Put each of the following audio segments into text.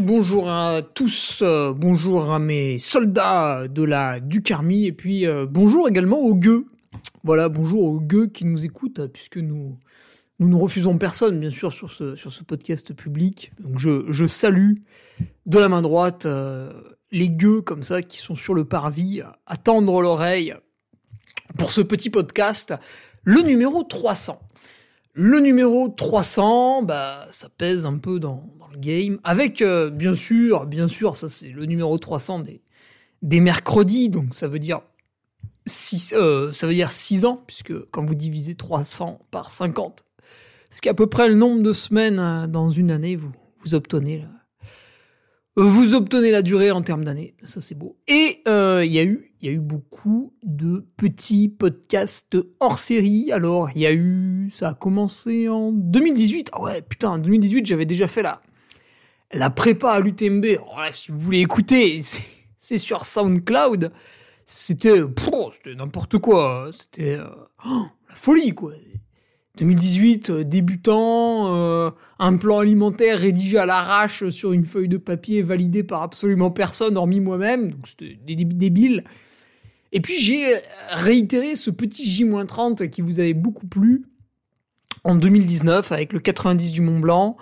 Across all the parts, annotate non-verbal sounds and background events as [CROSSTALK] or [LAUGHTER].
Bonjour à tous, euh, bonjour à mes soldats de la Ducarmi, et puis euh, bonjour également aux gueux. Voilà, bonjour aux gueux qui nous écoutent, puisque nous nous ne refusons personne, bien sûr, sur ce, sur ce podcast public. Donc je, je salue de la main droite euh, les gueux comme ça qui sont sur le parvis à, tendre l'oreille pour ce petit podcast, le numéro 300. Le numéro 300, bah, ça pèse un peu dans, game. Avec, euh, bien sûr, bien sûr, ça c'est le numéro 300 des, des mercredis, donc ça veut dire 6, euh, ça veut dire 6 ans, puisque quand vous divisez 300 par 50, ce qui est à peu près le nombre de semaines euh, dans une année, vous, vous obtenez la, vous obtenez la durée en termes d'années, ça c'est beau. Et il y a eu, y a eu beaucoup de petits podcasts hors série. Alors il y a eu, ça a commencé en 2018. Ah ouais, putain, en 2018 j'avais déjà fait la la prépa à l'UTMB. Là, si vous voulez écouter, [LAUGHS] c'est sur SoundCloud. C'était, c'était n'importe quoi. C'était euh, oh, la folie quoi. 2018, euh, débutant, euh, un plan alimentaire rédigé à l'arrache sur une feuille de papier validé par absolument personne hormis moi-même, donc c'était dé- dé- débile. Et puis j'ai réitéré ce petit J-30 qui vous avait beaucoup plu en 2019 avec le 90 du Mont Blanc,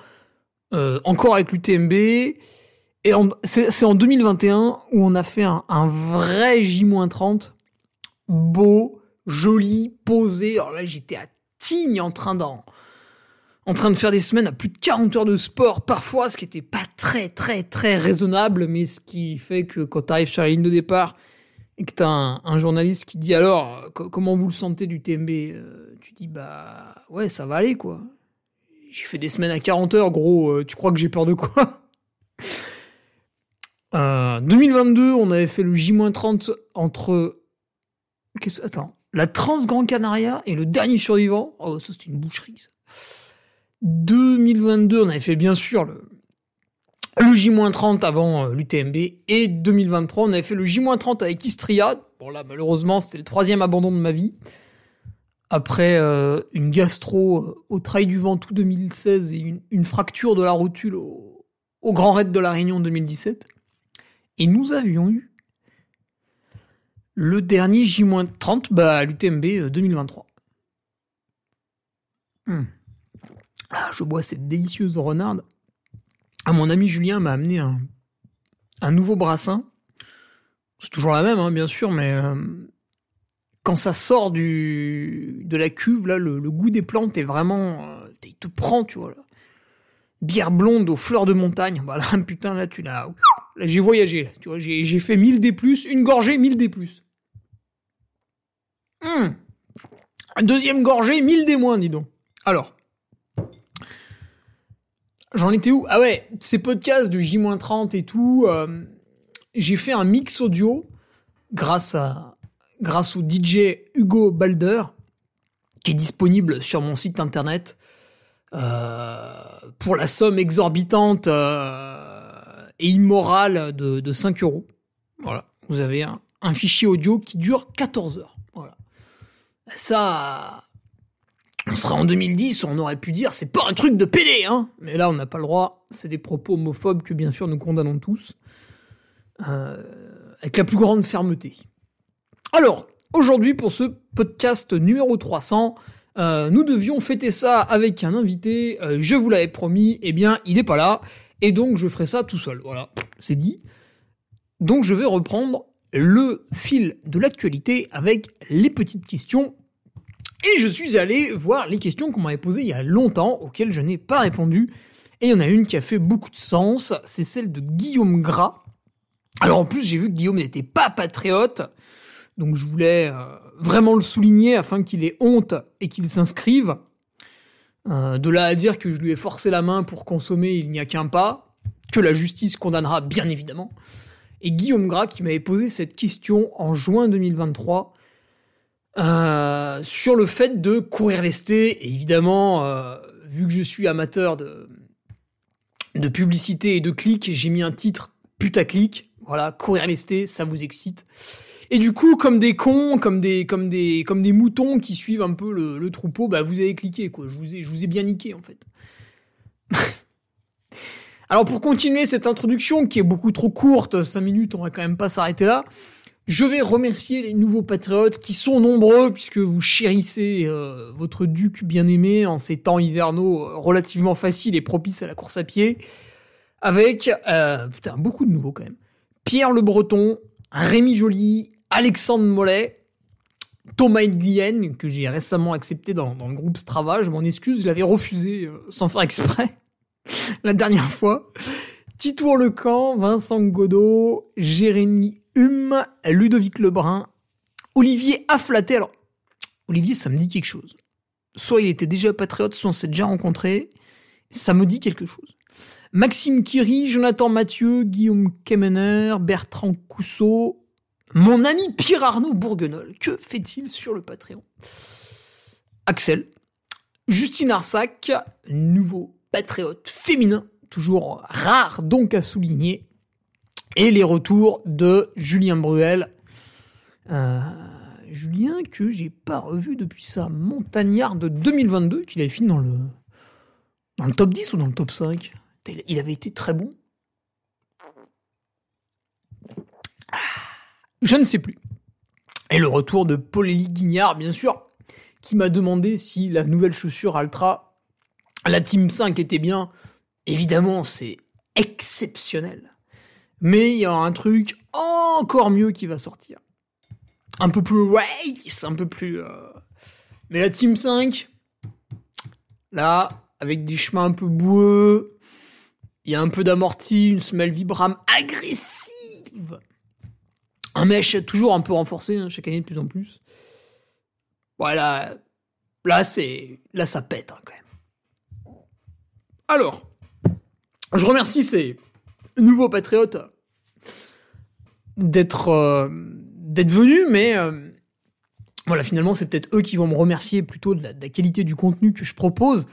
euh, encore avec l'UTMB, et c'est en 2021 où on a fait un, vrai J-30, beau, joli, posé. Alors là j'étais à Tignes en train d'en en train de faire des semaines à plus de 40 heures de sport parfois, ce qui était pas très très très raisonnable, mais ce qui fait que quand tu arrives sur la ligne de départ et que tu as un, journaliste qui dit alors co- comment vous le sentez du TMB, euh, tu dis bah ouais ça va aller quoi. J'ai fait des semaines à 40 heures gros, euh, tu crois que j'ai peur de quoi? [LAUGHS] Euh, 2022, on avait fait le J-30 entre Qu'est-ce- Attends. La Trans Grand Canaria et le dernier survivant. Oh, ça, c'était une boucherie. ça. 2022, on avait fait bien sûr le, le J-30 avant euh, l'UTMB. Et 2023, on avait fait le J-30 avec Istria. Bon, là, malheureusement, c'était le troisième abandon de ma vie. Après euh, une gastro euh, au Trail du Ventoux 2016 et une, une fracture de la rotule au, au Grand Raid de la Réunion 2017. Et nous avions eu le dernier J-30, bah, à l'UTMB euh, 2023. Hmm. Ah, je bois cette délicieuse renarde. Ah, mon ami Julien m'a amené un, un nouveau brassin. C'est toujours la même, hein, bien sûr, mais euh, quand ça sort du, de la cuve, là, le, goût des plantes est vraiment. euh, il te prend, tu vois. Là. Bière blonde aux fleurs de montagne. [LAUGHS] Bah là, putain, là, tu l'as. J'ai voyagé. Tu vois, j'ai fait 1000 D, une gorgée, 1000 D. Hum. Deuxième gorgée, 1000 D moins, dis donc. Alors. J'en étais où? Ah ouais, ces podcasts de J-30 et tout, euh, j'ai fait un mix audio grâce à grâce au DJ Hugo Balder qui est disponible sur mon site internet euh, pour la somme exorbitante euh, et immorale de, de 5 euros. Voilà, vous avez un, fichier audio qui dure 14 heures. Voilà. Ça, on serait en 2010, on aurait pu dire c'est pas un truc de pédé, hein. Mais là, on n'a pas le droit. C'est des propos homophobes que bien sûr nous condamnons tous, euh, avec la plus grande fermeté. Alors, aujourd'hui pour ce podcast numéro 300, euh, nous devions fêter ça avec un invité. euh, je vous l'avais promis, eh bien, il est pas là, et donc je ferai ça tout seul. Voilà, c'est dit. Donc je vais reprendre le fil de l'actualité avec les petites questions et je suis allé voir les questions qu'on m'avait posées il y a longtemps, auxquelles je n'ai pas répondu. Et il y en a une qui a fait beaucoup de sens, c'est celle de Guillaume Gras. Alors en plus, j'ai vu que Guillaume n'était pas patriote, donc je voulais euh, vraiment le souligner afin qu'il ait honte et qu'il s'inscrive. Euh, de là à dire que je lui ai forcé la main pour consommer, il n'y a qu'un pas, que la justice condamnera bien évidemment. Et Guillaume Gras qui m'avait posé cette question en juin 2023 euh, sur le fait de courir lesté. Et évidemment, vu que je suis amateur de, de publicité et de clics, j'ai mis un titre putaclic. Voilà, courir lesté, ça vous excite. Et du coup, comme des cons, comme des, comme des, comme des moutons qui suivent un peu le, troupeau, bah vous avez cliqué quoi. Je vous ai, je vous ai bien niqué en fait. [LAUGHS] Alors pour continuer cette introduction qui est beaucoup trop courte, 5 minutes, on va quand même pas s'arrêter là. Je vais remercier les nouveaux patriotes qui sont nombreux puisque vous chérissez euh, votre duc bien-aimé en ces temps hivernaux euh, relativement faciles et propices à la course à pied. Avec, euh, putain, beaucoup de nouveaux quand même. Pierre Le Breton, Rémi Joly, Alexandre Mollet, Thomas Nguyen, que j'ai récemment accepté dans, le groupe Strava. Je m'en excuse, je l'avais refusé euh, sans faire exprès [LAUGHS] la dernière fois. Titour Lecamp, Vincent Godot, Jérémy Hume, Ludovic Lebrun, Olivier Afflaté. Alors, Olivier, ça me dit quelque chose. Soit il était déjà patriote, soit on s'est déjà rencontré. Ça me dit quelque chose. Maxime Kiri, Jonathan Mathieu, Guillaume Kemener, Bertrand Cousseau, mon ami Pierre Arnaud Bourguenol, que fait-il sur le Patreon? Axel, Justine Arsac, nouveau patriote féminin, toujours rare donc à souligner, et les retours de Julien Bruel. Euh, Julien que j'ai pas revu depuis sa montagnard de 2022, qu'il avait fini dans le, dans le top 10 ou dans le top 5. Il avait été très bon. Je ne sais plus. Et le retour de Paul-Élie Guignard, bien sûr, qui m'a demandé si la nouvelle chaussure Altra, la Team 5 était bien. Évidemment, c'est exceptionnel. Mais il y a un truc encore mieux qui va sortir. Un peu plus race, un peu plus... Euh, mais la Team 5, là, avec des chemins un peu boueux, il y a un peu d'amorti, une semelle Vibram agressive un mesh toujours un peu renforcé, hein, chaque année de plus en plus. Voilà. Là, c'est. Là, ça pète, hein, quand même. Alors. Je remercie ces nouveaux patriotes d'être euh, venus, mais euh, voilà, finalement, c'est peut-être eux qui vont me remercier plutôt de la, qualité du contenu que je propose.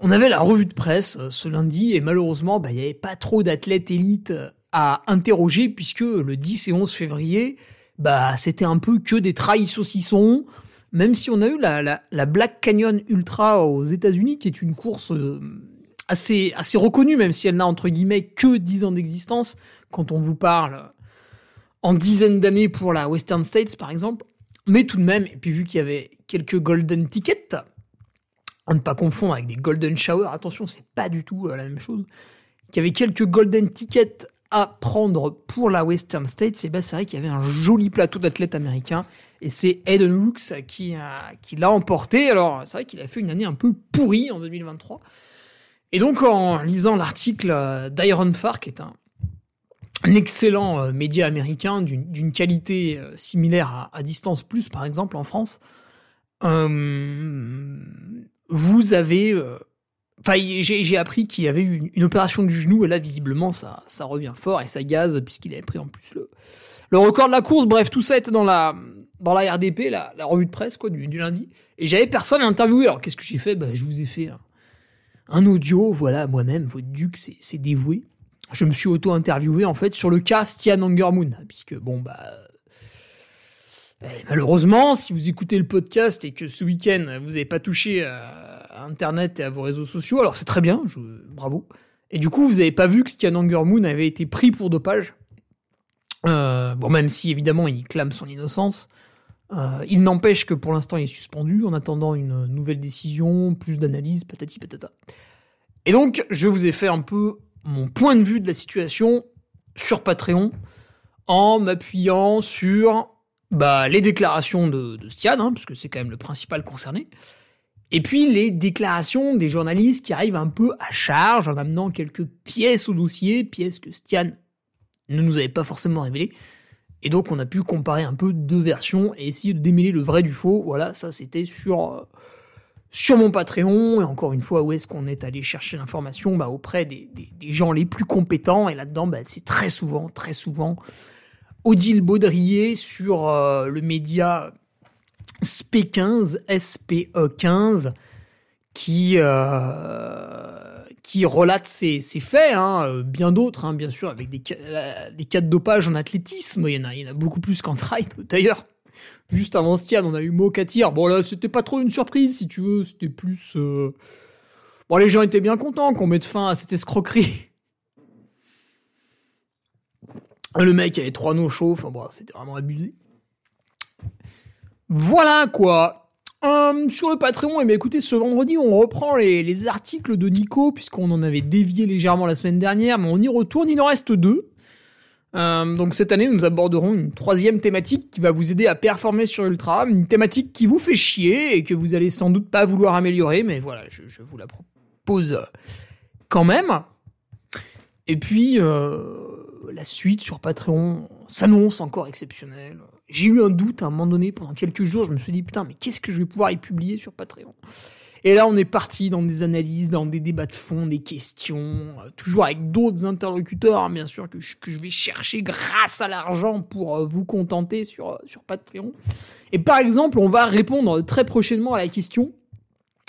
On avait la revue de presse euh, ce lundi et malheureusement, bah, il n'y avait pas trop d'athlètes élites interroger puisque le 10 et 11 février, bah, c'était un peu que des trails saucissons. Même si on a eu la, la, Black Canyon Ultra aux États-Unis, qui est une course euh, assez, assez reconnue, même si elle n'a entre guillemets que 10 ans d'existence, quand on vous parle en dizaines d'années pour la Western States par exemple. Mais tout de même, et puis vu qu'il y avait quelques golden tickets, à ne pas confondre avec des golden showers, attention, c'est pas du tout euh, la même chose, qu'il y avait quelques golden tickets à prendre pour la Western States, et ben c'est vrai qu'il y avait un joli plateau d'athlètes américains. Et c'est Eden Hooks qui, l'a emporté. Alors, c'est vrai qu'il a fait une année un peu pourrie en 2023. Et donc, en lisant l'article d'Iron Far, qui est un, excellent euh, média américain d'une qualité euh, similaire à, Distance Plus, par exemple, en France, euh, vous avez Enfin, j'ai appris qu'il y avait eu une, opération du genou, et là, visiblement, ça, ça revient fort, et ça gaze, puisqu'il avait pris en plus le, le record de la course. Bref, tout ça était dans la, dans la RDP, la, revue de presse, du, lundi. Et j'avais personne à interviewer. Alors, qu'est-ce que j'ai fait? Bah, Je vous ai fait un, audio, voilà, moi-même, votre duc, c'est dévoué. Je me suis auto-interviewé, en fait, sur le cas Stian Angermoon, puisque, bon, bah... Eh, malheureusement, si vous écoutez le podcast et que ce week-end, vous n'avez pas touché... Internet et à vos réseaux sociaux. Alors c'est très bien, bravo. Et du coup, vous n'avez pas vu que Stian Moon avait été pris pour dopage? Euh, bon, même si évidemment il clame son innocence. Euh, il n'empêche que pour l'instant il est suspendu en attendant une nouvelle décision, plus d'analyse, patati patata. Et donc, je vous ai fait un peu mon point de vue de la situation sur Patreon en m'appuyant sur bah, les déclarations de, Stian, hein, parce que c'est quand même le principal concerné, et puis les déclarations des journalistes qui arrivent un peu à charge en amenant quelques pièces au dossier, pièces que Stian ne nous avait pas forcément révélées. Et donc on a pu comparer un peu deux versions et essayer de démêler le vrai du faux. Voilà, ça c'était sur, euh, sur mon Patreon. Et encore une fois, où est-ce qu'on est allé chercher l'information? Bah, Auprès des, gens les plus compétents. Et là-dedans, bah, c'est très souvent, très souvent Odile Baudrier sur euh, le média SP15, SPE15, qui, euh, qui relate ces, faits, hein, euh, bien d'autres, hein, bien sûr, avec des, des cas de dopage en athlétisme, il y en a, beaucoup plus qu'en trail, [LAUGHS] d'ailleurs. Juste avant Stian, on a eu Mokatir. Bon là, c'était pas trop une surprise, si tu veux, c'était plus... Bon, les gens étaient bien contents qu'on mette fin à cette escroquerie. [LAUGHS] Le mec avait trois noms chauds, enfin bon, c'était vraiment abusé. Voilà quoi. Euh, sur le Patreon, eh bien, écoutez, ce vendredi, on reprend les, articles de Nico, puisqu'on en avait dévié légèrement la semaine dernière, mais on y retourne, il en reste deux. Euh, donc cette année, nous aborderons une troisième thématique qui va vous aider à performer sur Ultra, une thématique qui vous fait chier et que vous allez sans doute pas vouloir améliorer, mais voilà, je, vous la propose quand même. Et puis, euh, la suite sur Patreon s'annonce encore exceptionnelle. J'ai eu un doute à un moment donné, pendant quelques jours, je me suis dit, putain, mais qu'est-ce que je vais pouvoir y publier sur Patreon? Et là, on est parti dans des analyses, dans des débats de fond, des questions, euh, toujours avec d'autres interlocuteurs, hein, bien sûr, que je, vais chercher grâce à l'argent pour euh, vous contenter sur, euh, sur Patreon. Et par exemple, on va répondre très prochainement à la question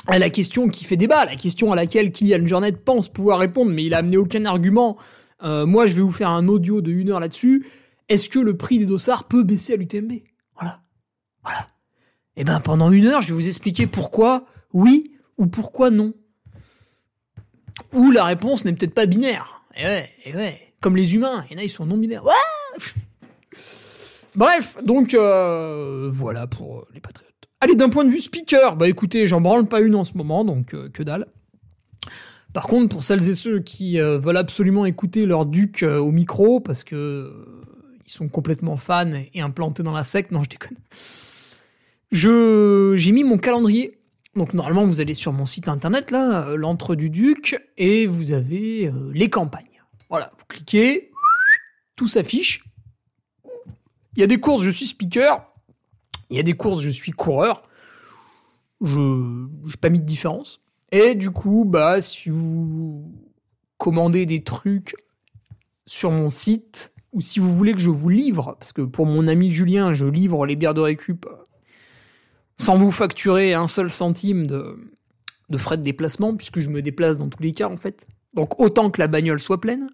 à la question qui fait débat, la question à laquelle Kylian Jornet pense pouvoir répondre, mais il a amené aucun argument moi, je vais vous faire un audio de une heure là-dessus. Est-ce que le prix des dossards peut baisser à l'UTMB Voilà. Voilà. Et eh ben, pendant une heure, je vais vous expliquer pourquoi oui ou pourquoi non. Ou la réponse n'est peut-être pas binaire. Et eh ouais, et eh ouais. Comme les humains, il y en a, ils sont non binaires. Bref, donc euh, voilà pour euh, les patriotes. Allez, d'un point de vue speaker, bah écoutez, j'en branle pas une en ce moment, donc que dalle. Par contre, pour celles et ceux qui euh, veulent absolument écouter leur duc euh, au micro, parce que euh, ils sont complètement fans et implantés dans la secte, non, je déconne. Je, j'ai mis mon calendrier. Donc normalement, vous allez sur mon site internet, là, l'entre du duc, et vous avez les campagnes. Voilà, vous cliquez, tout s'affiche. Il y a des courses, je suis speaker. Il y a des courses, je suis coureur. Je n'ai pas mis de différence. Et du coup, bah, si vous commandez des trucs sur mon site, ou si vous voulez que je vous livre, parce que pour mon ami Julien, je livre les bières de récup euh, sans vous facturer un seul centime de, de frais de déplacement, puisque je me déplace dans tous les cas, en fait. Donc autant que la bagnole soit pleine.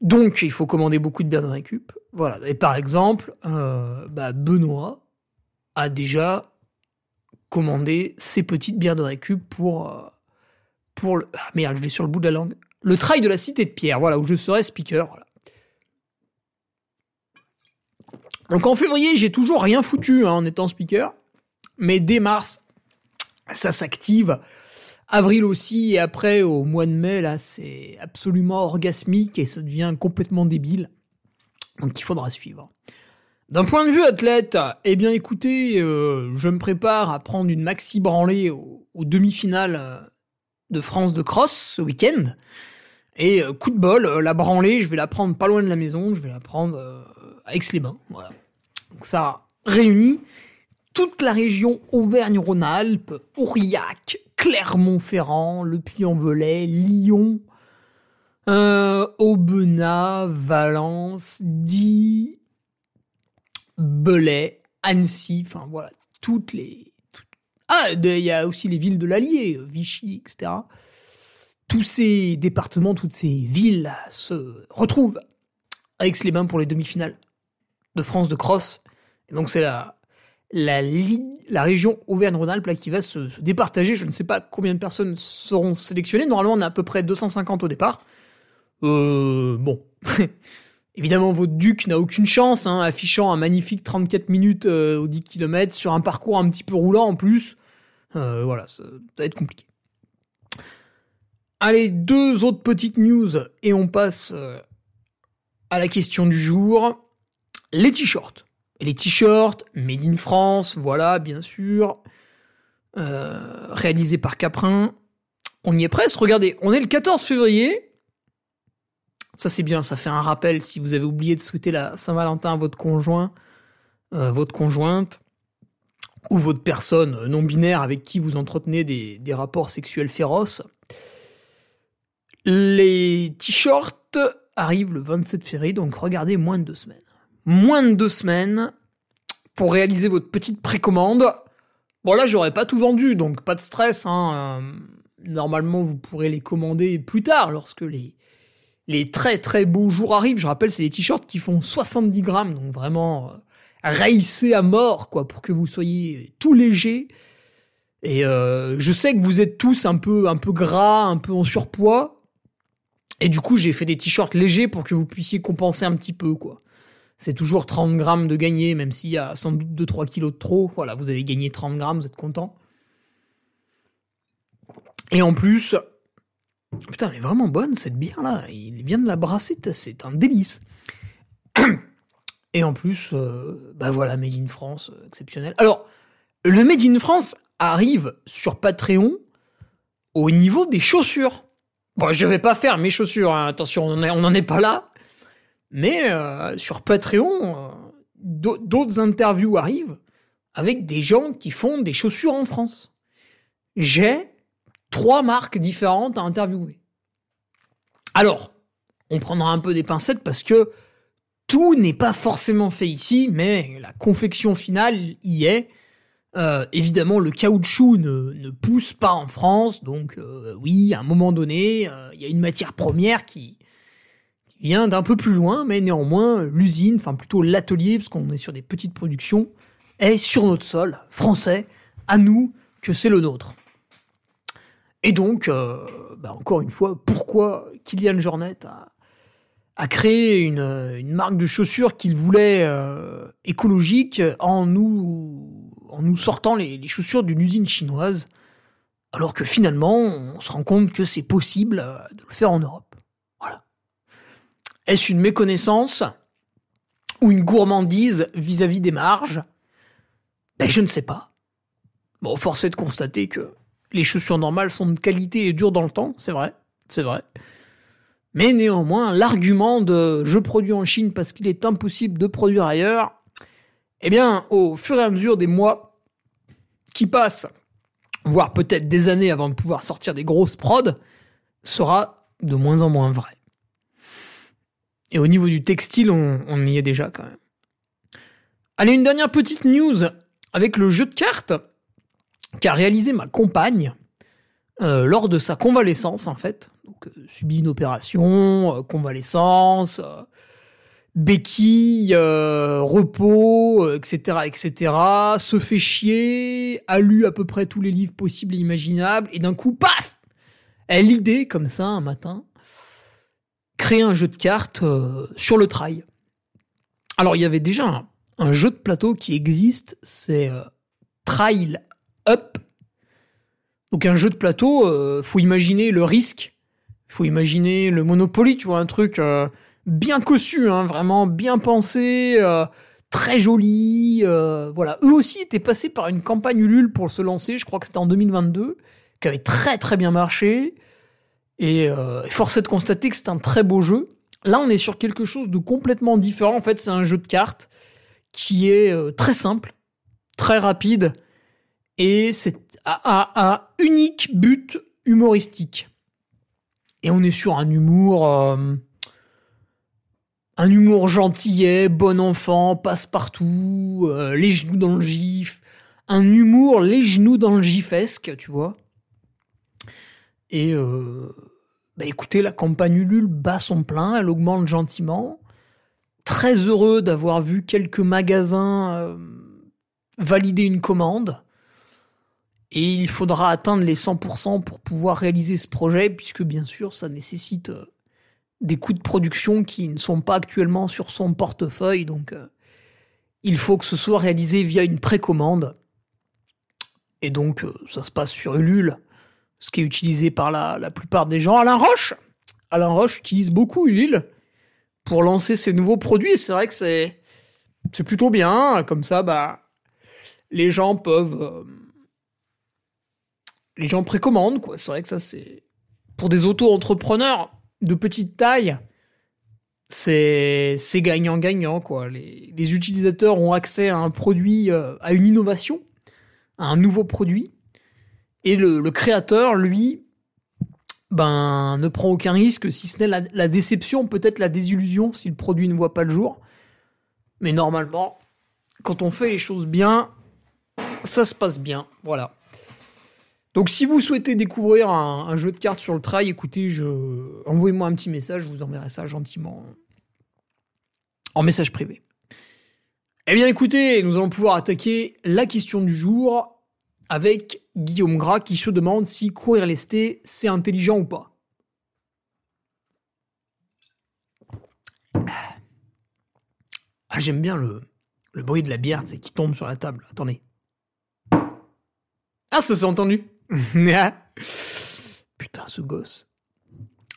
Donc il faut commander beaucoup de bières de récup. Voilà. Et par exemple, euh, bah, Benoît a déjà commander ces petites bières de récup pour, euh, pour le... Ah, merde, je l'ai sur le bout de la langue. Le trail de la cité de Pierre, voilà, où je serai speaker. Donc en février, j'ai toujours rien foutu hein, en étant speaker. Mais dès mars, ça s'active. Avril aussi, et après, au mois de mai, là, c'est absolument orgasmique et ça devient complètement débile. Donc il faudra suivre. D'un point de vue athlète, eh bien écoutez, euh, je me prépare à prendre une maxi branlée aux, demi-finales euh, de France de cross ce week-end. Et euh, coup de bol, la branlée, je vais la prendre pas loin de la maison, je vais la prendre à Aix-les-Bains. Voilà. Donc ça réunit toute la région Auvergne-Rhône-Alpes, Aurillac, Clermont-Ferrand, Le Puy-en-Velay, Lyon, Aubenas, Valence, Die, Belay, Annecy, enfin voilà, toutes les... Ah, il y a aussi les villes de l'Allier, Vichy, etc. Tous ces départements, toutes ces villes se retrouvent à Aix-les-Bains pour les demi-finales de France de cross. Et donc c'est la, la, région Auvergne-Rhône-Alpes qui va se, se, départager. Je ne sais pas combien de personnes seront sélectionnées. Normalement, on a à peu près 250 au départ. Euh, bon. [LAUGHS] Évidemment, votre Duc n'a aucune chance, hein, affichant un magnifique 34 minutes euh, au 10 km sur un parcours un petit peu roulant en plus. Euh, voilà, ça, va être compliqué. Allez, deux autres petites news et on passe euh, à la question du jour. Les t-shirts. les t-shirts, made in France, voilà, bien sûr. réalisé par Caprin. On y est presque, regardez, on est le 14 février. Ça c'est bien, ça fait un rappel si vous avez oublié de souhaiter la Saint-Valentin à votre conjoint, euh, votre conjointe, ou votre personne non binaire avec qui vous entretenez des, des rapports sexuels féroces. Les t-shirts arrivent le 27 février, donc regardez moins de deux semaines. Moins de deux semaines pour réaliser votre petite précommande. Bon là, j'aurais pas tout vendu, donc pas de stress. Hein. Euh, normalement, vous pourrez les commander plus tard, lorsque les, les très très beaux jours arrivent. Je rappelle, c'est des t-shirts qui font 70 grammes, donc vraiment euh, à mort, quoi, pour que vous soyez tout léger. Et euh, je sais que vous êtes tous un peu, un peu gras, un peu en surpoids. Et du coup, j'ai fait des t-shirts légers pour que vous puissiez compenser un petit peu, quoi. C'est toujours 30 grammes de gagné, même s'il y a sans doute 2-3 kilos de trop. Voilà, vous avez gagné 30 grammes, vous êtes content. Et en plus, putain, elle est vraiment bonne cette bière-là. Il vient de la brasser, c'est un délice. Et en plus, euh, bah voilà, Made in France, euh, exceptionnel. Alors, le Made in France arrive sur Patreon au niveau des chaussures. Bon, je vais pas faire mes chaussures, hein. attention, on n'en est pas là. Mais euh, sur Patreon, euh, d'autres interviews arrivent avec des gens qui font des chaussures en France. J'ai trois marques différentes à interviewer. Alors, on prendra un peu des pincettes parce que tout n'est pas forcément fait ici, mais la confection finale y est. Euh, évidemment, le caoutchouc ne, pousse pas en France, donc oui, à un moment donné, il y a une matière première qui, vient d'un peu plus loin, mais néanmoins, l'usine, enfin plutôt l'atelier, parce qu'on est sur des petites productions, est sur notre sol, français, à nous, que c'est le nôtre. Et donc, euh, bah, encore une fois, pourquoi Kylian Jornet a, créé une, marque de chaussures qu'il voulait euh, écologique en nous, sortant les, les chaussures d'une usine chinoise, alors que finalement, on se rend compte que c'est possible euh, de le faire en Europe. Est-ce une méconnaissance ou une gourmandise vis-à-vis des marges? Ben je ne sais pas. Bon, force est de constater que les chaussures normales sont de qualité et durent dans le temps, c'est vrai, c'est vrai. Mais néanmoins, l'argument de je produis en Chine parce qu'il est impossible de produire ailleurs, eh bien, au fur et à mesure des mois qui passent, voire peut-être des années avant de pouvoir sortir des grosses prods, sera de moins en moins vrai. Et au niveau du textile, on, y est déjà quand même. Allez, une dernière petite news avec le jeu de cartes qu'a réalisé ma compagne euh, lors de sa convalescence en fait. Donc, euh, subit une opération, euh, convalescence, béquille, repos, etc., etc. Se fait chier, a lu à peu près tous les livres possibles et imaginables, et d'un coup, paf Elle l'idée comme ça un matin créer un jeu de cartes euh, sur le trail. Alors il y avait déjà un, jeu de plateau qui existe, c'est euh, Trail Up. Donc un jeu de plateau, euh, faut imaginer le risque, faut imaginer le Monopoly, tu vois, un truc bien cossu, hein, vraiment bien pensé, très joli. voilà, eux aussi étaient passés par une campagne Ulule pour se lancer, je crois que c'était en 2022, qui avait très très bien marché. Et euh, force est de constater que c'est un très beau jeu. Là, on est sur quelque chose de complètement différent. En fait, c'est un jeu de cartes qui est euh, très simple, très rapide, et c'est à, un unique but humoristique. Et on est sur un humour, euh, un humour gentillet, bon enfant, passe partout, les genoux dans le gif, un humour les genoux dans le gifesque, tu vois. Et bah écoutez, la campagne Ulule bat son plein, elle augmente gentiment. Très heureux d'avoir vu quelques magasins euh, valider une commande. Et il faudra atteindre les 100% pour pouvoir réaliser ce projet, puisque bien sûr, ça nécessite euh, des coûts de production qui ne sont pas actuellement sur son portefeuille. Donc, euh, il faut que ce soit réalisé via une précommande. Et donc, ça se passe sur Ulule ce qui est utilisé par la, plupart des gens. Alain Roche Alain Roche utilise beaucoup Ulule pour lancer ses nouveaux produits. C'est vrai que c'est c'est plutôt bien. Comme ça, bah, les gens peuvent. Euh, les gens précommandent, quoi. C'est vrai que ça, c'est. Pour des auto-entrepreneurs de petite taille, c'est gagnant-gagnant, quoi. Les, les, utilisateurs ont accès à un produit, euh, à une innovation, à un nouveau produit. Et le, créateur, lui, ben, ne prend aucun risque, si ce n'est la, déception, peut-être la désillusion, si le produit ne voit pas le jour. Mais normalement, quand on fait les choses bien, ça se passe bien. Voilà. Donc si vous souhaitez découvrir un, jeu de cartes sur le trail, écoutez, je... envoyez-moi un petit message, je vous enverrai ça gentiment en message privé. Eh bien écoutez, nous allons pouvoir attaquer la question du jour avec Guillaume Gras qui se demande si courir lesté, c'est intelligent ou pas. Ah, j'aime bien le, le bruit de la bière qui tombe sur la table. Attendez. Ah, ça s'est entendu. [LAUGHS] Putain, ce gosse.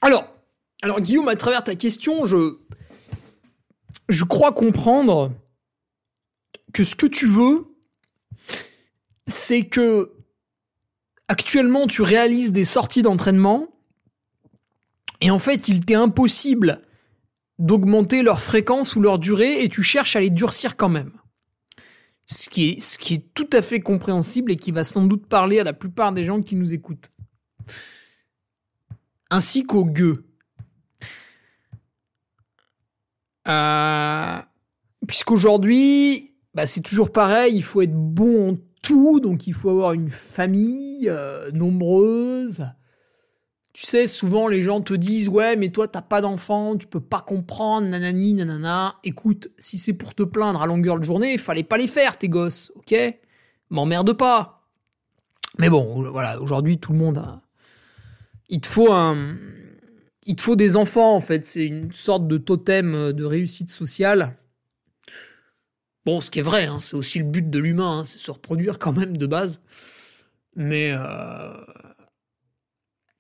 Alors, alors Guillaume, à travers ta question, je, je crois comprendre que ce que tu veux, c'est que actuellement tu réalises des sorties d'entraînement et en fait il t'est impossible d'augmenter leur fréquence ou leur durée et tu cherches à les durcir quand même. Ce qui, est, ce qui est tout à fait compréhensible et qui va sans doute parler à la plupart des gens qui nous écoutent. Ainsi qu'aux gueux. Euh, puisqu'aujourd'hui, bah, c'est toujours pareil, il faut être bon en donc il faut avoir une famille euh, nombreuse. Tu sais, souvent les gens te disent ouais, mais toi t'as pas d'enfant, tu peux pas comprendre, nanani, nanana. Écoute, si c'est pour te plaindre à longueur de journée, fallait pas les faire tes gosses, ok? M'emmerde pas. Mais bon, voilà, aujourd'hui tout le monde a. Il te faut un. Il te faut des enfants en fait, c'est une sorte de totem de réussite sociale. Bon, ce qui est vrai, hein, c'est aussi le but de l'humain, hein, c'est se reproduire quand même de base. Mais, euh,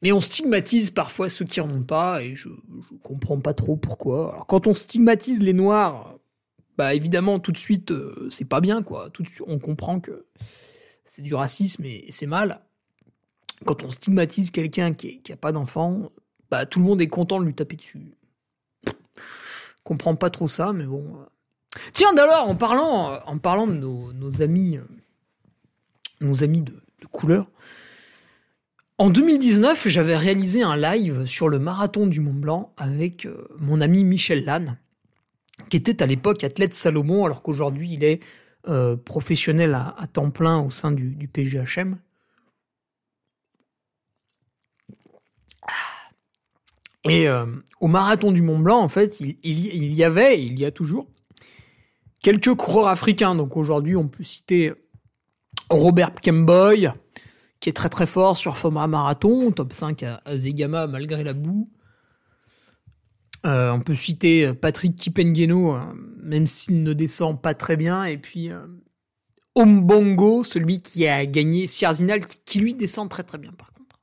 mais on stigmatise parfois ceux qui en ont pas, et je, je comprends pas trop pourquoi. Alors quand on stigmatise les noirs, bah évidemment tout de suite euh, c'est pas bien quoi. Tout de suite on comprend que c'est du racisme et, c'est mal. Quand on stigmatise quelqu'un qui, qui pas d'enfant, bah tout le monde est content de lui taper dessus. Comprends pas trop ça, mais bon. Euh, Tiens, d'ailleurs, en parlant, en parlant de nos, amis, nos amis de, couleur, en 2019, j'avais réalisé un live sur le marathon du Mont Blanc avec euh, mon ami Michel Lannes, qui était à l'époque athlète Salomon, alors qu'aujourd'hui il est euh, professionnel à, temps plein au sein du, PGHM. Et euh, au marathon du Mont Blanc, en fait, il y avait, il y a toujours, Quelques coureurs africains, donc aujourd'hui on peut citer Robert Kemboy, qui est très très fort sur format marathon, top 5 à, Zegama malgré la boue. Euh, on peut citer Patrick Kipengeno, hein, même s'il ne descend pas très bien, et puis euh, Ombongo, celui qui a gagné Sierzinal, qui, lui descend très très bien par contre.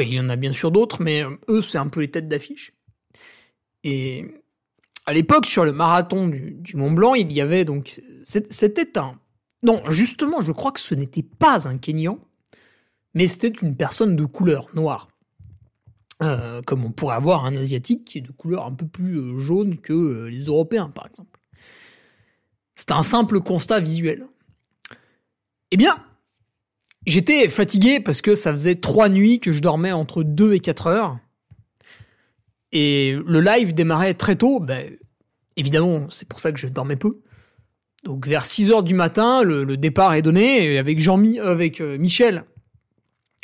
il y en a bien sûr d'autres, mais euh, eux c'est un peu les têtes d'affiche. Et à l'époque, sur le marathon du, Mont Blanc, il y avait donc. C'était un. Non, justement, je crois que ce n'était pas un Kenyan, mais c'était une personne de couleur noire. Euh, comme on pourrait avoir un Asiatique qui est de couleur un peu plus euh, jaune que euh, les Européens, par exemple. C'était un simple constat visuel. Eh bien, j'étais fatigué parce que ça faisait trois nuits que je dormais entre 2 et 4 heures. Et le live démarrait très tôt, ben, évidemment, c'est pour ça que je dormais peu. Donc vers 6 heures du matin, le, départ est donné, et avec, avec euh, Michel,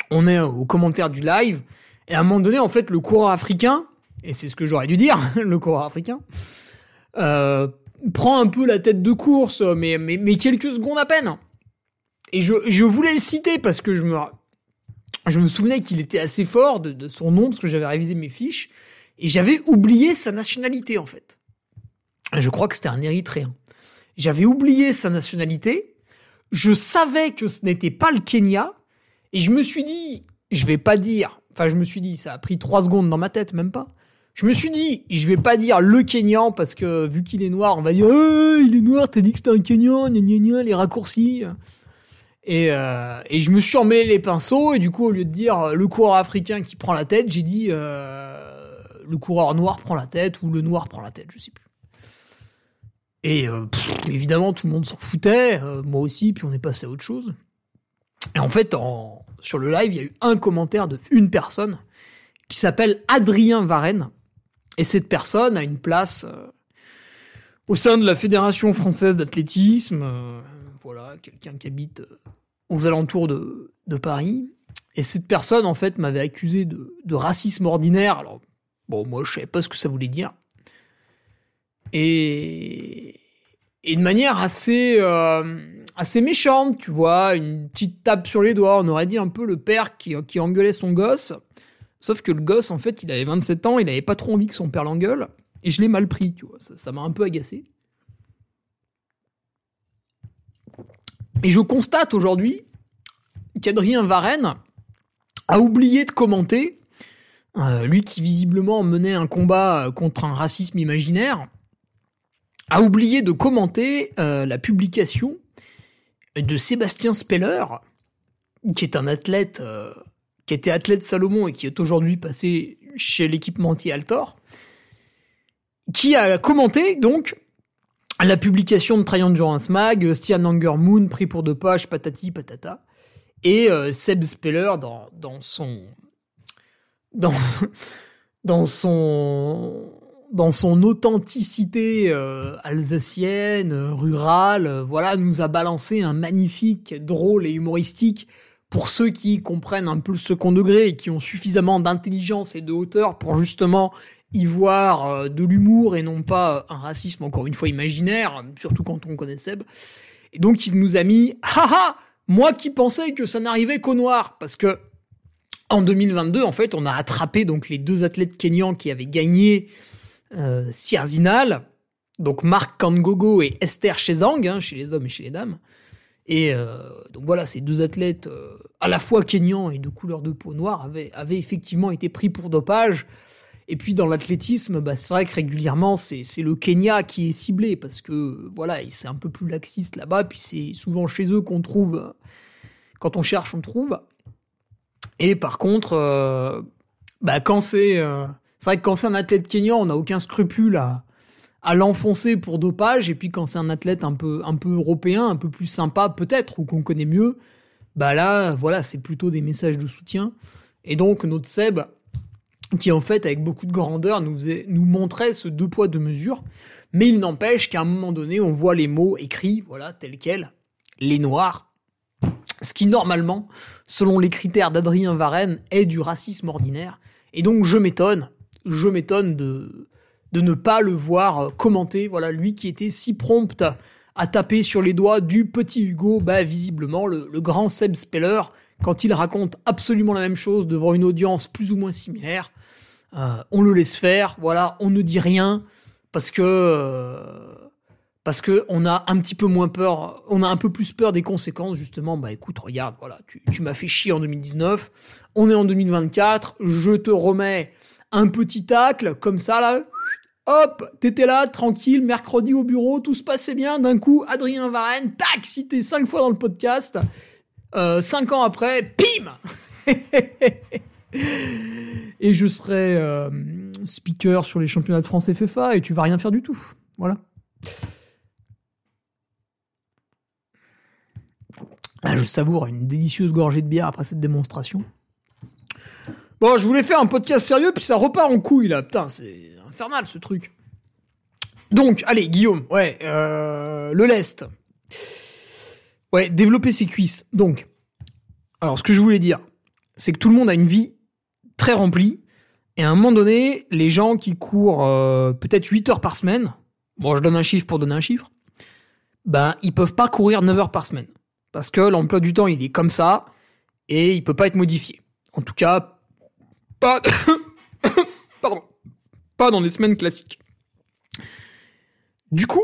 on est au commentaire du live, et à un moment donné, en fait, le coureur africain, et c'est ce que j'aurais dû dire, [LAUGHS] le coureur africain, euh, prend un peu la tête de course, mais, mais, quelques secondes à peine. Et je, voulais le citer parce que je me, souvenais qu'il était assez fort de son nom, parce que j'avais révisé mes fiches. Et j'avais oublié sa nationalité, en fait. Je crois que c'était un Érythréen. J'avais oublié sa nationalité. Je savais que ce n'était pas le Kenya. Et je me suis dit, je vais pas dire, enfin, je me suis dit, ça a pris trois secondes dans ma tête, même pas. Je me suis dit, je vais pas dire le Kenyan parce que vu qu'il est noir, on va dire, oh, il est noir, t'as dit que c'était un Kenyan, gna gna gna, les raccourcis. Et, euh, et je me suis emmêlé les pinceaux et du coup, au lieu de dire le coureur africain qui prend la tête, j'ai dit euh, le coureur noir prend la tête ou le noir prend la tête, je sais plus. Et euh, évidemment, tout le monde s'en foutait, euh, moi aussi, puis on est passé à autre chose. Et en fait, sur le live, il y a eu un commentaire de une personne qui s'appelle Adrien Varenne. Et cette personne a une place euh, au sein de la Fédération française d'athlétisme. voilà, quelqu'un qui habite aux alentours de, de Paris. Et cette personne, en fait, m'avait accusé de, de racisme ordinaire. Alors, bon, moi, je savais pas ce que ça voulait dire. Et, et de manière assez, euh, assez méchante, tu vois, une petite tape sur les doigts. On aurait dit un peu le père qui, qui engueulait son gosse. Sauf que le gosse, en fait, il avait 27 ans, il avait pas trop envie que son père l'engueule. Et je l'ai mal pris, tu vois. Ça m'a un peu agacé. Et je constate aujourd'hui qu'Adrien Varenne a oublié de commenter, euh, lui qui visiblement menait un combat euh, contre un racisme imaginaire, a oublié de commenter euh, la publication de Sébastien Speller, qui est un athlète, qui était athlète Salomon et qui est aujourd'hui passé chez l'équipementier Altor, qui a commenté donc la publication de Try Endurance Mag, Stian Anger Moon, pris pour deux pages, patati patata, et Seb Speller dans son dans, son authenticité euh, alsacienne, rurale, voilà, nous a balancé un magnifique, drôle et humoristique pour ceux qui comprennent un peu le second degré et qui ont suffisamment d'intelligence et de hauteur pour justement y voir euh, de l'humour et non pas euh, un racisme encore une fois imaginaire, surtout quand on connaît Seb. Et donc il nous a mis, [LAUGHS] haha, moi qui pensais que ça n'arrivait qu'aux Noirs, parce que en 2022, en fait, on a attrapé donc les deux athlètes kenyans qui avaient gagné euh, Sierzinal, donc Marc Kangogo et Esther Chezang, hein, chez les hommes et chez les dames. Et euh, donc voilà, ces deux athlètes euh, à la fois kenyans et de couleur de peau noire avaient, effectivement été pris pour dopage. Et puis dans l'athlétisme, bah, c'est vrai que régulièrement, c'est le Kenya qui est ciblé parce que voilà, c'est un peu plus laxiste là-bas. Puis c'est souvent chez eux qu'on trouve, euh, quand on cherche, on trouve. Et par contre, euh, bah, quand c'est euh, c'est vrai que quand c'est un athlète kenyan, on n'a aucun scrupule à, l'enfoncer pour dopage. Et puis quand c'est un athlète un peu, un peu européen, un peu plus sympa peut-être, ou qu'on connaît mieux, bah là, voilà, c'est plutôt des messages de soutien. Et donc notre Seb, qui en fait avec beaucoup de grandeur nous, nous montrait ce deux poids deux mesures. Mais il n'empêche qu'à un moment donné, on voit les mots écrits, voilà, tels quels, les noirs. Ce qui normalement, selon les critères d'Adrien Varenne, est du racisme ordinaire. Et donc je m'étonne, je m'étonne de, ne pas le voir euh, commenter. Voilà, lui qui était si prompt à, taper sur les doigts du petit Hugo, bah visiblement le, le grand Seb Speller, quand il raconte absolument la même chose devant une audience plus ou moins similaire, euh, on le laisse faire. Voilà, on ne dit rien parce que euh, parce que on a un petit peu moins peur, on a un peu plus peur des conséquences justement. Bah écoute, regarde, voilà, tu, m'as fait chier en 2019, on est en 2024, je te remets un petit tacle comme ça là. Hop, t'étais là, tranquille, mercredi au bureau, tout se passait bien. D'un coup, Adrien Varenne, tac, cité cinq fois dans le podcast. Euh, cinq ans après, pim [LAUGHS] Et je serai euh, speaker sur les championnats de France FFA et tu vas rien faire du tout. Voilà. Je savoure une délicieuse gorgée de bière après cette démonstration. Bon, je voulais faire un podcast sérieux, puis ça repart en couille, là. Putain, c'est infernal, ce truc. Donc, allez, Guillaume, ouais, euh, le lest. Ouais, développer ses cuisses. Donc, alors, ce que je voulais dire, c'est que tout le monde a une vie très remplie, et à un moment donné, les gens qui courent euh, peut-être 8 heures par semaine, bon, je donne un chiffre pour donner un chiffre, ben, ils peuvent pas courir 9 heures par semaine. Parce que l'emploi du temps, il est comme ça, et il peut pas être modifié. En tout cas, pas, [COUGHS] pardon, pas dans des semaines classiques. Du coup,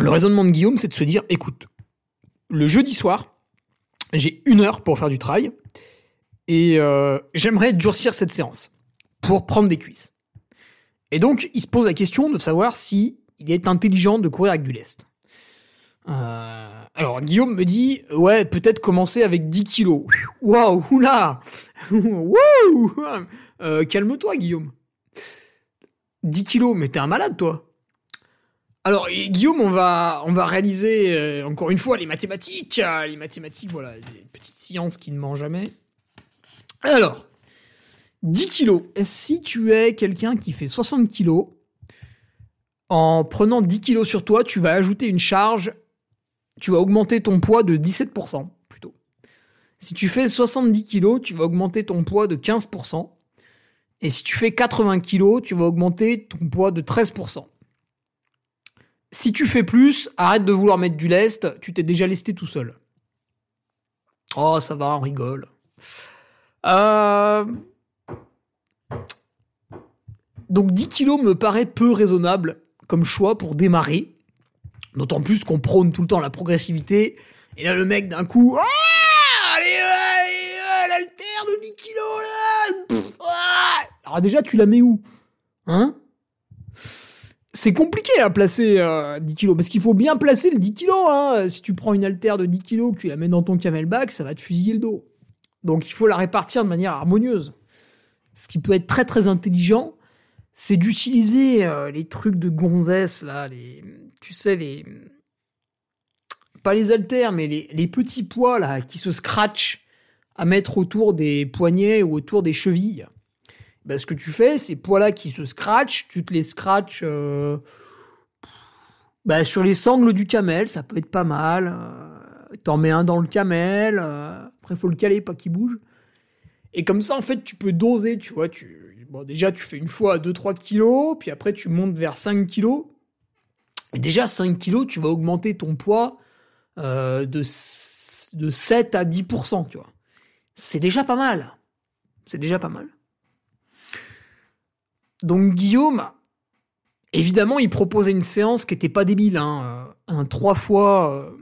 le raisonnement de Guillaume, c'est de se dire, écoute, le jeudi soir, j'ai une heure pour faire du trail, et euh, j'aimerais durcir cette séance pour prendre des cuisses. Et donc, il se pose la question de savoir si il est intelligent de courir avec du lest. Euh, alors, Guillaume me dit, ouais, peut-être commencer avec 10 kilos. Waouh, oula [LAUGHS] Euh, Calme-toi, Guillaume. 10 kilos, mais t'es un malade, toi. Alors, Guillaume, on va, on va réaliser, euh, encore une fois, les mathématiques. Ah, Les mathématiques, voilà, les petites sciences qui ne mentent jamais. Alors, 10 kilos. Si tu es quelqu'un qui fait 60 kilos, en prenant 10 kilos sur toi, tu vas ajouter une charge, tu vas augmenter ton poids de 17%, plutôt. Si tu fais 70 kilos, tu vas augmenter ton poids de 15%. Et si tu fais 80 kilos, tu vas augmenter ton poids de 13%. Si tu fais plus, arrête de vouloir mettre du lest, tu t'es déjà lesté tout seul. Oh, ça va, on rigole. Euh, donc 10 kilos me paraît peu raisonnable comme choix pour démarrer. D'autant plus qu'on prône tout le temps la progressivité. Et là, le mec, d'un coup, ah, allez, allez, l'altère de 10 kilos, là ah. Alors déjà, tu la mets où? Hein? C'est compliqué à placer 10 euh, kilos, parce qu'il faut bien placer le 10 kilos. Hein. Si tu prends une altère de 10 kilos, que tu la mets dans ton camelback, ça va te fusiller le dos. Donc il faut la répartir de manière harmonieuse. Ce qui peut être très très intelligent, c'est d'utiliser euh, les trucs de gonzesse, là, les, tu sais, les... Pas les haltères, mais les, petits poids, qui se scratchent à mettre autour des poignets ou autour des chevilles. Ben, ce que tu fais, ces poids-là qui se scratchent, tu te les scratches euh, ben, sur les sangles du camel, ça peut être pas mal. Euh, t'en mets un dans le camel, euh, après faut le caler, pas qu'il bouge. Et comme ça, en fait, tu peux doser, tu vois. Tu, bon, déjà, tu fais une fois à 2-3 kilos, puis après, tu montes vers 5 kilos. Déjà, 5 kilos, tu vas augmenter ton poids de, de 7 à 10%, tu vois. C'est déjà pas mal. C'est déjà pas mal. Donc Guillaume, évidemment, il proposait une séance qui était pas débile, hein, euh, un 3 fois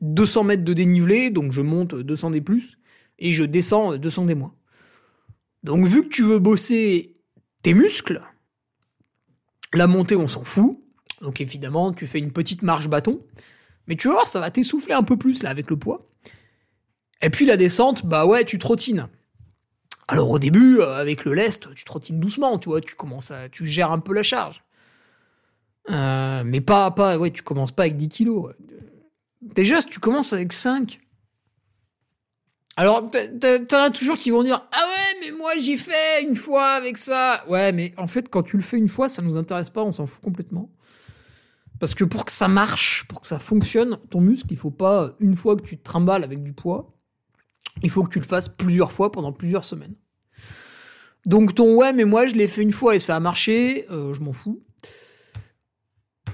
200 euh, mètres de dénivelé, donc je monte 200 des plus, et je descends 200 des moins. Donc vu que tu veux bosser tes muscles, la montée on s'en fout, donc évidemment tu fais une petite marche bâton, mais tu vas voir, ça va t'essouffler un peu plus là avec le poids. Et puis la descente, bah ouais, tu trottines. Alors au début, euh, avec le lest, tu trottines doucement, tu vois, tu commences tu gères un peu la charge. Euh, mais pas, pas, ouais, tu commences pas avec 10 kilos. Déjà, tu commences avec 5. Alors, t'en as toujours qui vont dire Ah ouais, mais moi j'y fais une fois avec ça. Ouais, mais en fait, quand tu le fais une fois, ça nous intéresse pas, on s'en fout complètement. Parce que pour que ça marche, pour que ça fonctionne, ton muscle, il faut pas une fois que tu te trimbales avec du poids, il faut que tu le fasses plusieurs fois pendant plusieurs semaines. Donc ton ouais, mais moi je l'ai fait une fois et ça a marché, euh, je m'en fous.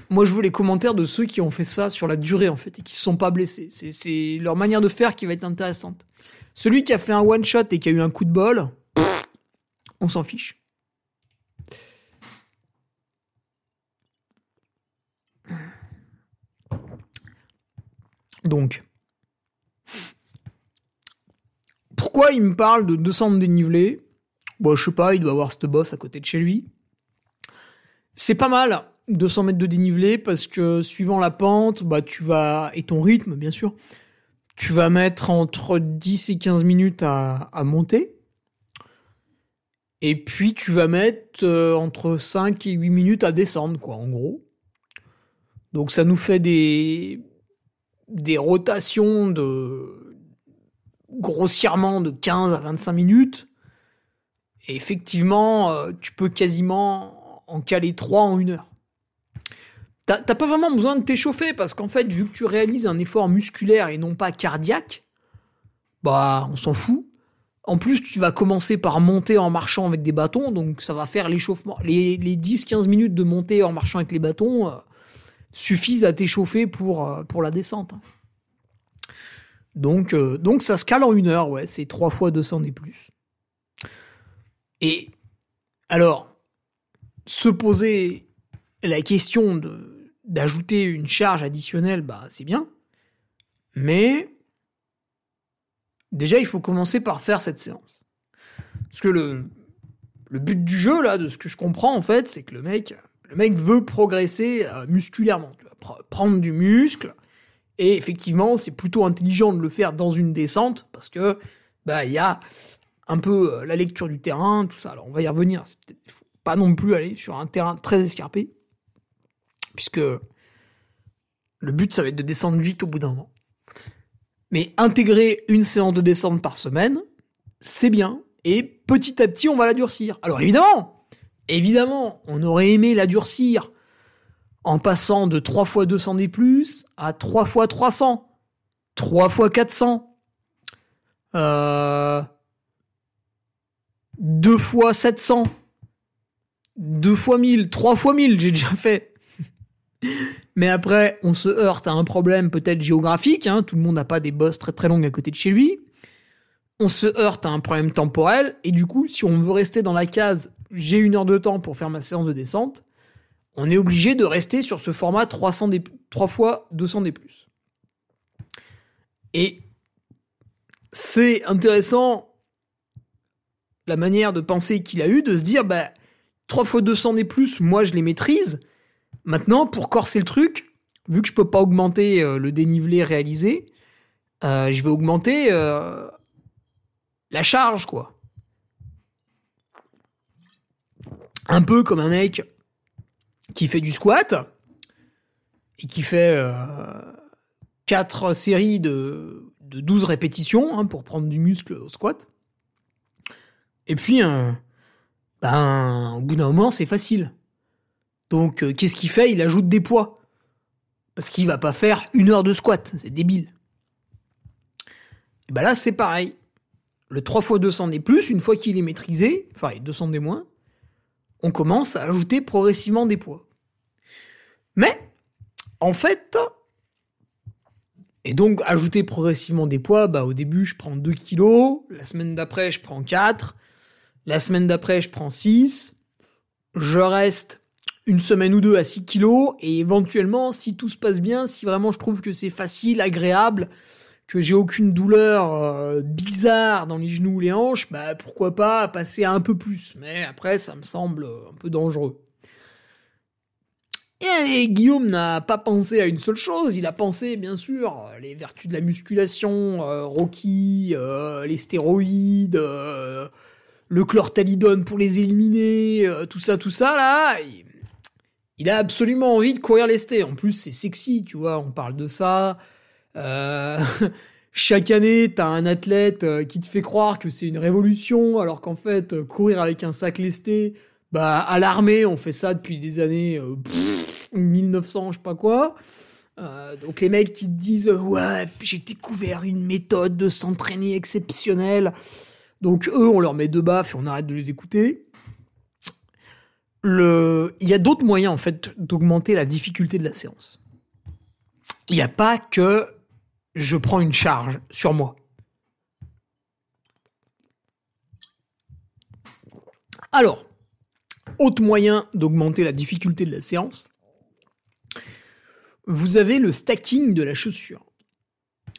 Moi je veux les commentaires de ceux qui ont fait ça sur la durée en fait et qui se sont pas blessés. C'est leur manière de faire qui va être intéressante. Celui qui a fait un one shot et qui a eu un coup de bol, on s'en fiche. Donc, pourquoi il me parle de 200 de dénivelé Bon, je sais pas, il doit avoir cette bosse à côté de chez lui. C'est pas mal, 200 mètres de dénivelé, parce que suivant la pente, bah tu vas et ton rythme, bien sûr, tu vas mettre entre 10 et 15 minutes à, monter. Et puis tu vas mettre euh, entre 5 et 8 minutes à descendre, quoi, en gros. Donc ça nous fait des, des rotations de, grossièrement de 15 à 25 minutes. Et effectivement, euh, tu peux quasiment en caler 3 en une heure. T'as pas vraiment besoin de t'échauffer parce qu'en fait, vu que tu réalises un effort musculaire et non pas cardiaque, bah, on s'en fout. En plus, tu vas commencer par monter en marchant avec des bâtons, donc ça va faire l'échauffement. Les, 10-15 minutes de montée en marchant avec les bâtons euh, suffisent à t'échauffer pour, euh, pour la descente. Donc, euh, donc ça se cale en une heure, ouais, c'est 3 fois 200 des plus. Et alors, se poser la question d'ajouter une charge additionnelle, bah c'est bien. Mais déjà, il faut commencer par faire cette séance. Parce que le, le but du jeu, là, de ce que je comprends, en fait, c'est que le mec, le mec veut progresser euh, musculairement. Prendre du muscle, et effectivement, c'est plutôt intelligent de le faire dans une descente parce que bah il y a un peu euh, la lecture du terrain, tout ça. Alors on va y revenir. Il faut pas non plus aller sur un terrain très escarpé puisque le but ça va être de descendre vite au bout d'un moment. Mais intégrer une séance de descente par semaine, c'est bien. Et petit à petit, on va la durcir. Alors évidemment, évidemment, on aurait aimé la durcir en passant de 3 fois 200 des plus à 3 fois 300, 3 fois 400, euh, 2 fois 700, 2 fois 1000, 3 fois 1000, j'ai déjà fait. [LAUGHS] Mais après, on se heurte à un problème peut-être géographique, hein, tout le monde n'a pas des bosses très très longues à côté de chez lui. On se heurte à un problème temporel, et du coup, si on veut rester dans la case j'ai une heure de temps pour faire ma séance de descente, on est obligé de rester sur ce format 300 des, 3 fois 200 des plus. Et c'est intéressant la manière de penser qu'il a eu, de se dire, bah, 3 fois 200 des plus, moi je les maîtrise. Maintenant, pour corser le truc, vu que je peux pas augmenter euh, le dénivelé réalisé, euh, je vais augmenter euh, la charge, quoi. Un peu comme un mec qui fait du squat et qui fait euh, 4 séries de, de 12 répétitions hein, pour prendre du muscle au squat. Et puis, euh, ben, au bout d'un moment, c'est facile. Donc, euh, qu'est-ce qu'il fait? Il ajoute des poids. Parce qu'il va pas faire une heure de squat. C'est débile. Et ben là, c'est pareil. Le 3 x 200 des plus, une fois qu'il est maîtrisé, enfin, 200 des moins, on commence à ajouter progressivement des poids. Mais, en fait, et donc ajouter progressivement des poids, bah au début je prends 2 kilos, la semaine d'après je prends 4, la semaine d'après je prends 6, je reste une semaine ou deux à 6 kilos, et éventuellement, si tout se passe bien, si vraiment je trouve que c'est facile, agréable, que j'ai aucune douleur euh, bizarre dans les genoux ou les hanches, bah pourquoi pas passer à un peu plus. Mais après, ça me semble un peu dangereux. Et Guillaume n'a pas pensé à une seule chose, il a pensé bien sûr les vertus de la musculation, euh, Rocky, euh, les stéroïdes, euh, le chlortalidone pour les éliminer, euh, tout ça, tout ça là. Il, il a absolument envie de courir lesté. En plus, c'est sexy, tu vois, on parle de ça. Euh, [LAUGHS] chaque année, t'as un athlète euh, qui te fait croire que c'est une révolution, alors qu'en fait, euh, courir avec un sac lesté, bah à l'armée, on fait ça depuis des années euh, pff, 1900, je sais pas quoi. Donc les mecs qui te disent ouais, j'ai découvert une méthode de s'entraîner exceptionnelle. Donc eux, on leur met deux baffes et on arrête de les écouter. Le... Il y a d'autres moyens en fait d'augmenter la difficulté de la séance. Il n'y a pas que je prends une charge sur moi. Alors, autre moyen d'augmenter la difficulté de la séance, vous avez le stacking de la chaussure.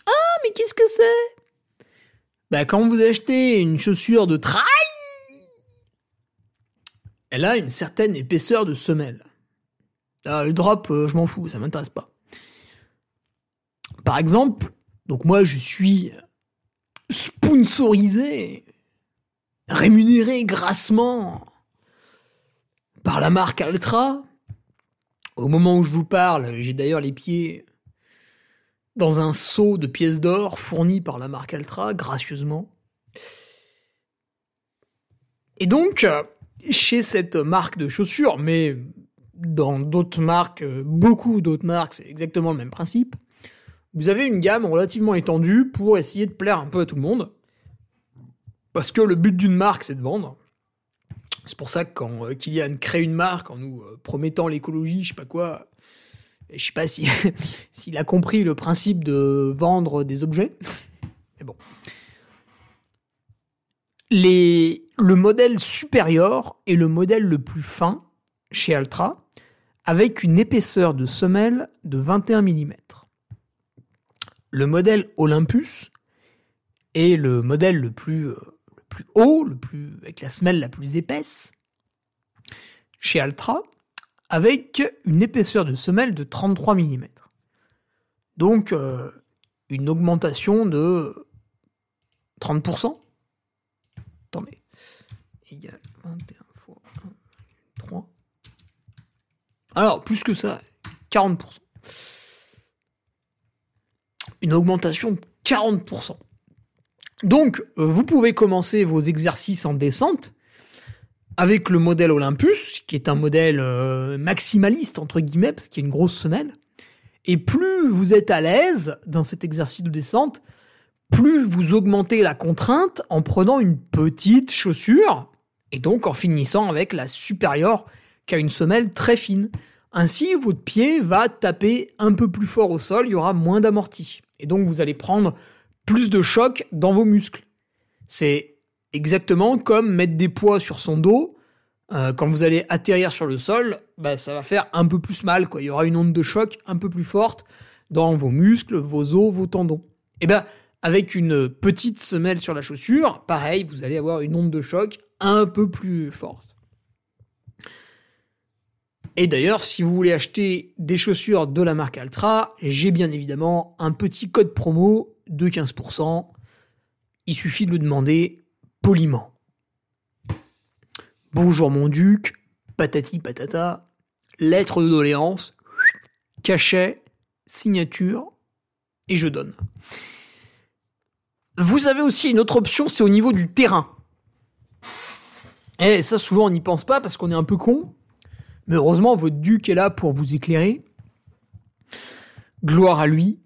Ah, mais qu'est-ce que c'est? Bah, quand vous achetez une chaussure de trail, elle a une certaine épaisseur de semelle. Ah, le drop, euh, je m'en fous, ça m'intéresse pas. Par exemple, donc moi je suis sponsorisé, rémunéré grassement par la marque Altra. Au moment où je vous parle, j'ai d'ailleurs les pieds dans un seau de pièces d'or fourni par la marque Altra, gracieusement. Et donc, chez cette marque de chaussures, mais dans d'autres marques, beaucoup d'autres marques, c'est exactement le même principe, vous avez une gamme relativement étendue pour essayer de plaire un peu à tout le monde. Parce que le but d'une marque, c'est de vendre. C'est pour ça que quand euh, Kylian crée une marque en nous euh, promettant l'écologie, je sais pas quoi, je sais pas si [LAUGHS] s'il a compris le principe de vendre des objets. [LAUGHS] Mais bon. Le modèle supérieur est le modèle le plus fin chez Altra, avec une épaisseur de semelle de 21 mm. Le modèle Olympus est le modèle le plus, euh, haut, avec la semelle la plus épaisse, chez Altra, avec une épaisseur de semelle de 33 mm. Donc, euh, une augmentation de 30%. Attendez. Égal 21 fois 1, 3. Alors, plus que ça, 40%. Une augmentation de 40%. Donc, euh, vous pouvez commencer vos exercices en descente avec le modèle Olympus, qui est un modèle euh, maximaliste, entre guillemets, parce qu'il y a une grosse semelle. Et plus vous êtes à l'aise dans cet exercice de descente, plus vous augmentez la contrainte en prenant une petite chaussure, et donc en finissant avec la supérieure, qui a une semelle très fine. Ainsi, votre pied va taper un peu plus fort au sol, il y aura moins d'amorti. Et donc vous allez prendre plus de choc dans vos muscles. C'est exactement comme mettre des poids sur son dos. Euh, quand vous allez atterrir sur le sol, bah, ça va faire un peu plus mal. Quoi. Il y aura une onde de choc un peu plus forte dans vos muscles, vos os, vos tendons. Et ben, avec une petite semelle sur la chaussure, pareil, vous allez avoir une onde de choc un peu plus forte. Et d'ailleurs, si vous voulez acheter des chaussures de la marque Altra, j'ai bien évidemment un petit code promo de 15%. Il suffit de le demander poliment. Bonjour mon duc, patati patata, lettre de doléance, cachet, signature, et je donne. Vous avez aussi une autre option, c'est au niveau du terrain. Et ça, souvent, on n'y pense pas parce qu'on est un peu con. Mais heureusement, votre duc est là pour vous éclairer. Gloire à lui.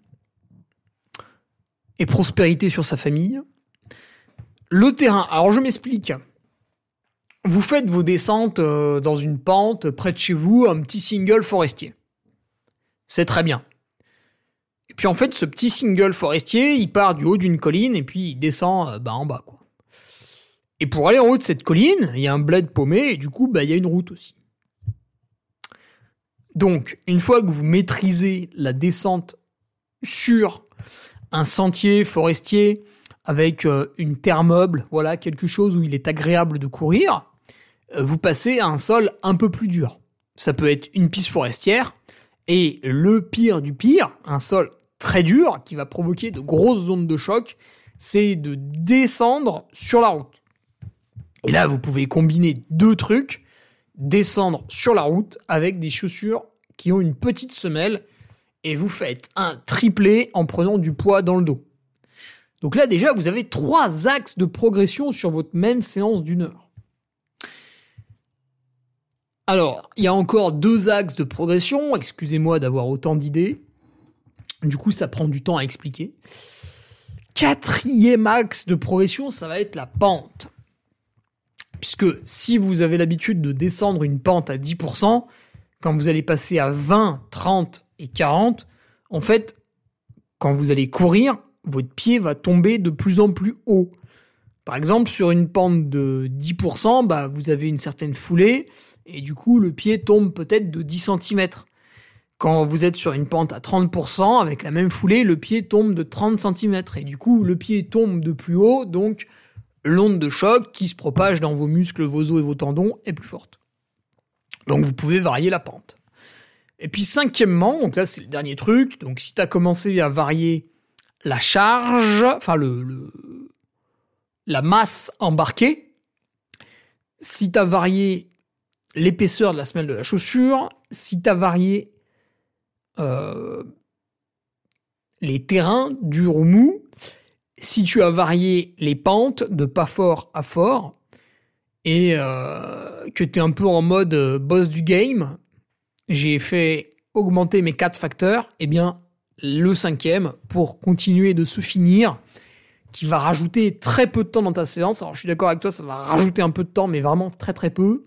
Et prospérité sur sa famille. Le terrain. Alors, je m'explique. Vous faites vos descentes euh, dans une pente près de chez vous, un petit single forestier. C'est très bien. Et puis en fait, ce petit single forestier, il part du haut d'une colline et puis il descend euh, bah, en bas. Et pour aller en haut de cette colline, il y a un bled paumé et du coup, bah, il y a une route aussi. Donc, une fois que vous maîtrisez la descente sur un sentier forestier avec euh, une terre meuble, voilà, quelque chose où il est agréable de courir, euh, vous passez à un sol un peu plus dur. Ça peut être une piste forestière et le pire du pire, un sol très dur qui va provoquer de grosses zones de choc, c'est de descendre sur la route. Et là, vous pouvez combiner deux trucs descendre sur la route avec des chaussures qui ont une petite semelle et vous faites un triplé en prenant du poids dans le dos. Donc là déjà vous avez trois axes de progression sur votre même séance d'une heure. Alors, il y a encore deux axes de progression, excusez-moi d'avoir autant d'idées. Du coup, ça prend du temps à expliquer. Quatrième axe de progression, ça va être la pente. Puisque si vous avez l'habitude de descendre une pente à 10%, quand vous allez passer à 20, 30 et 40, en fait, quand vous allez courir, votre pied va tomber de plus en plus haut. Par exemple, sur une pente de 10%, bah, vous avez une certaine foulée, et du coup, le pied tombe peut-être de 10 cm. Quand vous êtes sur une pente à 30%, avec la même foulée, le pied tombe de 30 cm. Et du coup, le pied tombe de plus haut, donc l'onde de choc qui se propage dans vos muscles, vos os et vos tendons est plus forte. Donc vous pouvez varier la pente. Et puis cinquièmement, donc là c'est le dernier truc, donc si tu as commencé à varier la charge, enfin le, la masse embarquée, si tu as varié l'épaisseur de la semelle de la chaussure, si tu as varié euh, les terrains dur ou mou, si tu as varié les pentes de pas fort à fort et euh, que tu es un peu en mode euh, boss du game, j'ai fait augmenter mes quatre facteurs, et eh bien le cinquième pour continuer de se finir, qui va rajouter très peu de temps dans ta séance. Alors je suis d'accord avec toi, ça va rajouter un peu de temps, mais vraiment très très peu.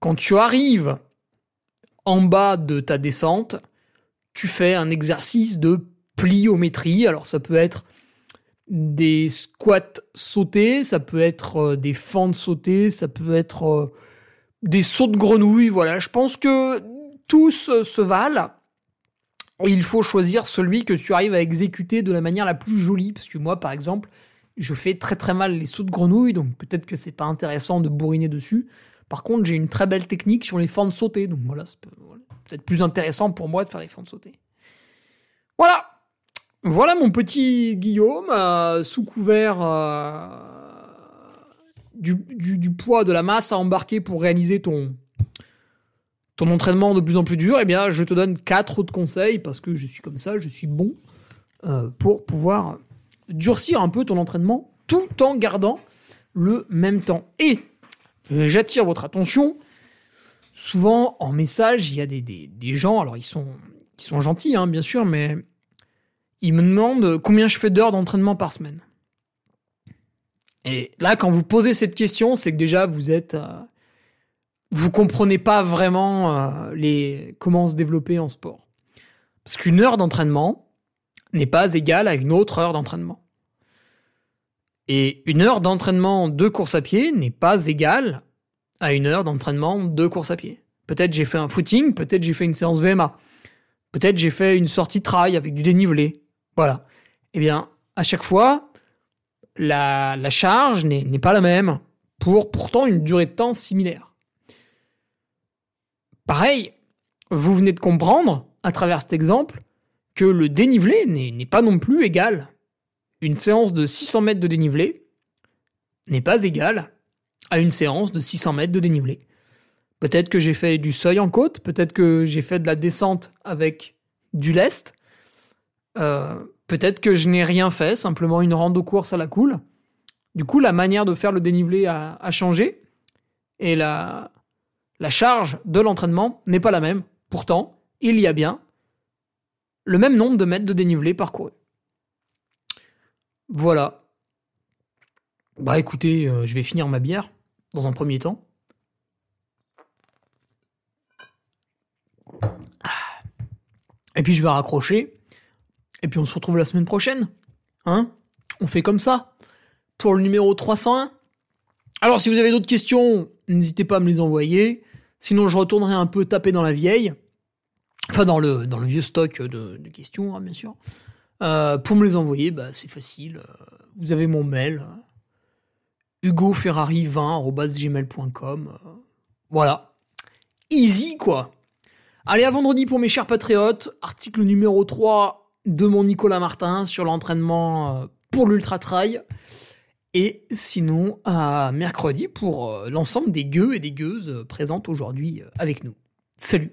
Quand tu arrives en bas de ta descente, tu fais un exercice de pliométrie. Alors ça peut être des squats sautés, ça peut être euh, des fentes sautées, ça peut être euh, des sauts de grenouille. Voilà, je pense que tous euh, se valent. Il faut choisir celui que tu arrives à exécuter de la manière la plus jolie. Parce que moi, par exemple, je fais très très mal les sauts de grenouille, donc peut-être que c'est pas intéressant de bourriner dessus. Par contre, j'ai une très belle technique sur les fentes sautées, donc voilà, c'est peut-être plus intéressant pour moi de faire les fentes sautées. Voilà, voilà mon petit Guillaume, euh, sous couvert euh, du, poids de la masse à embarquer pour réaliser ton, ton entraînement de plus en plus dur. Eh bien, je te donne quatre autres conseils parce que je suis comme ça, je suis bon euh, pour pouvoir durcir un peu ton entraînement tout en gardant le même temps. Et j'attire votre attention. Souvent, en message, il y a des, gens, alors ils sont, ils sont gentils, hein, bien sûr, mais ils me demandent combien je fais d'heures d'entraînement par semaine. Et là, quand vous posez cette question, c'est que déjà vous êtes, euh, vous comprenez pas vraiment euh, les comment se développer en sport. Parce qu'une heure d'entraînement n'est pas égale à une autre heure d'entraînement. Et une heure d'entraînement de course à pied n'est pas égale à une heure d'entraînement de course à pied. Peut-être j'ai fait un footing, peut-être j'ai fait une séance VMA. Peut-être j'ai fait une sortie trail avec du dénivelé. Voilà. Eh bien, à chaque fois, la, charge n'est pas la même pour pourtant une durée de temps similaire. Pareil, vous venez de comprendre, à travers cet exemple, que le dénivelé n'est pas non plus égal. Une séance de 600 mètres de dénivelé n'est pas égale à une séance de 600 mètres de dénivelé. Peut-être que j'ai fait du seuil en côte, peut-être que j'ai fait de la descente avec du lest, euh, peut-être que je n'ai rien fait, simplement une rando course à la cool. Du coup, la manière de faire le dénivelé a, changé et la, la charge de l'entraînement n'est pas la même. Pourtant, il y a bien le même nombre de mètres de dénivelé parcouru. Voilà. Bah écoutez, euh, je vais finir ma bière dans un premier temps. Et puis je vais raccrocher. Et puis on se retrouve la semaine prochaine. Hein On fait comme ça. Pour le numéro 301. Alors si vous avez d'autres questions, n'hésitez pas à me les envoyer. Sinon je retournerai un peu taper dans la vieille. Enfin dans le, dans le vieux stock de, questions, hein, bien sûr. Euh, pour me les envoyer, bah, c'est facile. Vous avez mon mail. hugoferrari20.gmail.com Voilà. Easy quoi. Allez, à vendredi pour mes chers patriotes. Article numéro 3 de mon Nicolas Martin sur l'entraînement euh, pour l'ultra trail. Et sinon, à mercredi pour euh, l'ensemble des gueux et des gueuses euh, présentes aujourd'hui avec nous. Salut